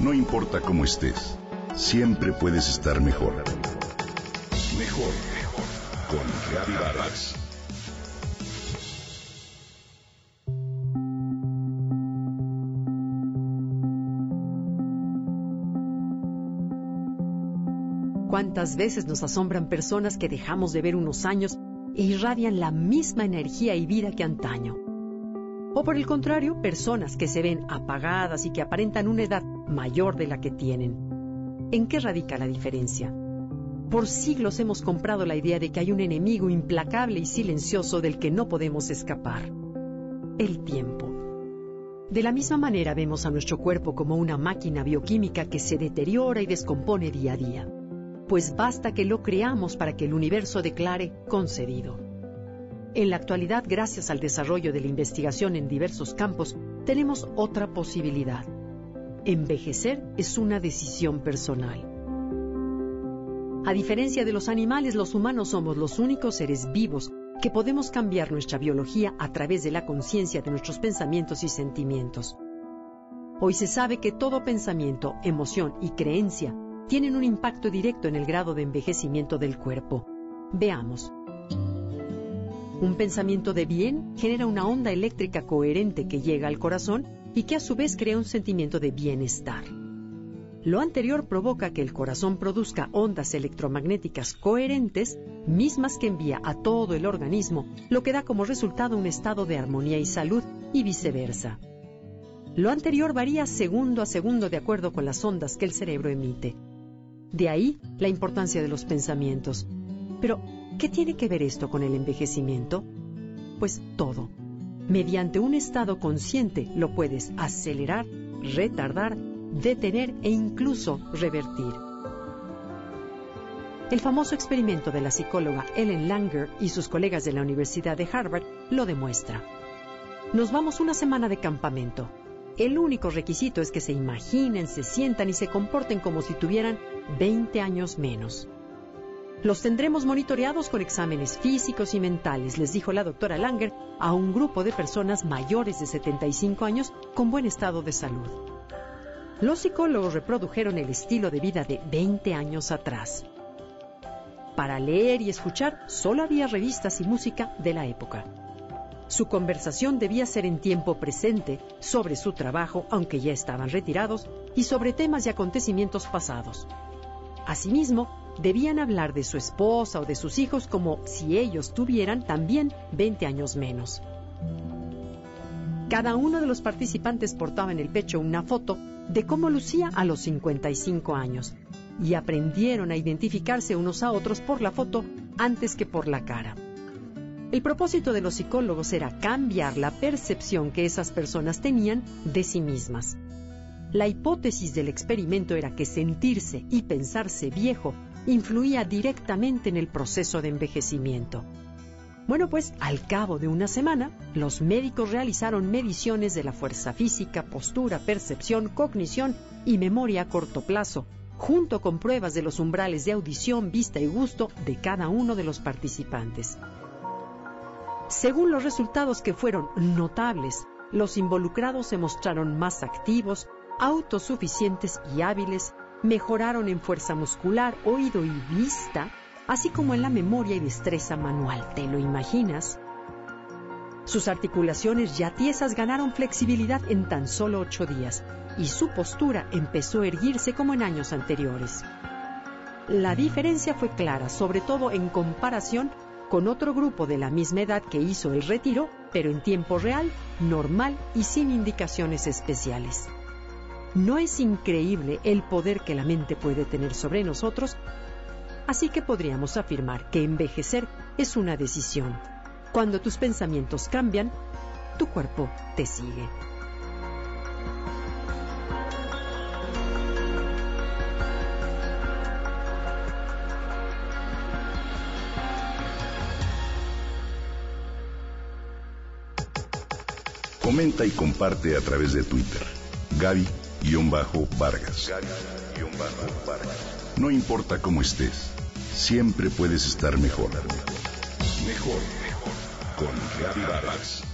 No importa cómo estés, siempre puedes estar mejor. Mejor, mejor. Con Reavivadas. ¿Cuántas veces nos asombran personas que dejamos de ver unos años e irradian la misma energía y vida que antaño? O por el contrario, personas que se ven apagadas y que aparentan una edad mayor de la que tienen. ¿En qué radica la diferencia? Por siglos hemos comprado la idea de que hay un enemigo implacable y silencioso del que no podemos escapar. El tiempo. De la misma manera vemos a nuestro cuerpo como una máquina bioquímica que se deteriora y descompone día a día pues basta que lo creamos para que el universo declare concedido. En la actualidad, gracias al desarrollo de la investigación en diversos campos, tenemos otra posibilidad. Envejecer es una decisión personal. A diferencia de los animales, los humanos somos los únicos seres vivos que podemos cambiar nuestra biología a través de la conciencia de nuestros pensamientos y sentimientos. Hoy se sabe que todo pensamiento, emoción y creencia tienen un impacto directo en el grado de envejecimiento del cuerpo. Veamos. Un pensamiento de bien genera una onda eléctrica coherente que llega al corazón y que a su vez crea un sentimiento de bienestar. Lo anterior provoca que el corazón produzca ondas electromagnéticas coherentes, mismas que envía a todo el organismo, lo que da como resultado un estado de armonía y salud y viceversa. Lo anterior varía segundo a segundo de acuerdo con las ondas que el cerebro emite. De ahí la importancia de los pensamientos. Pero, ¿qué tiene que ver esto con el envejecimiento? Pues todo. Mediante un estado consciente lo puedes acelerar, retardar, detener e incluso revertir. El famoso experimento de la psicóloga Ellen Langer y sus colegas de la Universidad de Harvard lo demuestra. Nos vamos una semana de campamento. El único requisito es que se imaginen, se sientan y se comporten como si tuvieran 20 años menos. Los tendremos monitoreados con exámenes físicos y mentales, les dijo la doctora Langer a un grupo de personas mayores de 75 años con buen estado de salud. Los psicólogos reprodujeron el estilo de vida de 20 años atrás. Para leer y escuchar solo había revistas y música de la época. Su conversación debía ser en tiempo presente sobre su trabajo, aunque ya estaban retirados, y sobre temas y acontecimientos pasados. Asimismo, debían hablar de su esposa o de sus hijos como si ellos tuvieran también 20 años menos. Cada uno de los participantes portaba en el pecho una foto de cómo lucía a los 55 años y aprendieron a identificarse unos a otros por la foto antes que por la cara. El propósito de los psicólogos era cambiar la percepción que esas personas tenían de sí mismas. La hipótesis del experimento era que sentirse y pensarse viejo influía directamente en el proceso de envejecimiento. Bueno, pues al cabo de una semana, los médicos realizaron mediciones de la fuerza física, postura, percepción, cognición y memoria a corto plazo, junto con pruebas de los umbrales de audición, vista y gusto de cada uno de los participantes. Según los resultados que fueron notables, los involucrados se mostraron más activos, autosuficientes y hábiles, mejoraron en fuerza muscular, oído y vista, así como en la memoria y destreza manual. ¿Te lo imaginas? Sus articulaciones ya tiesas ganaron flexibilidad en tan solo ocho días y su postura empezó a erguirse como en años anteriores. La diferencia fue clara, sobre todo en comparación con otro grupo de la misma edad que hizo el retiro, pero en tiempo real, normal y sin indicaciones especiales. ¿No es increíble el poder que la mente puede tener sobre nosotros? Así que podríamos afirmar que envejecer es una decisión. Cuando tus pensamientos cambian, tu cuerpo te sigue. Comenta y comparte a través de Twitter. Gaby Vargas. No importa cómo estés, siempre puedes estar mejor. Mejor, mejor. Con Gaby Vargas.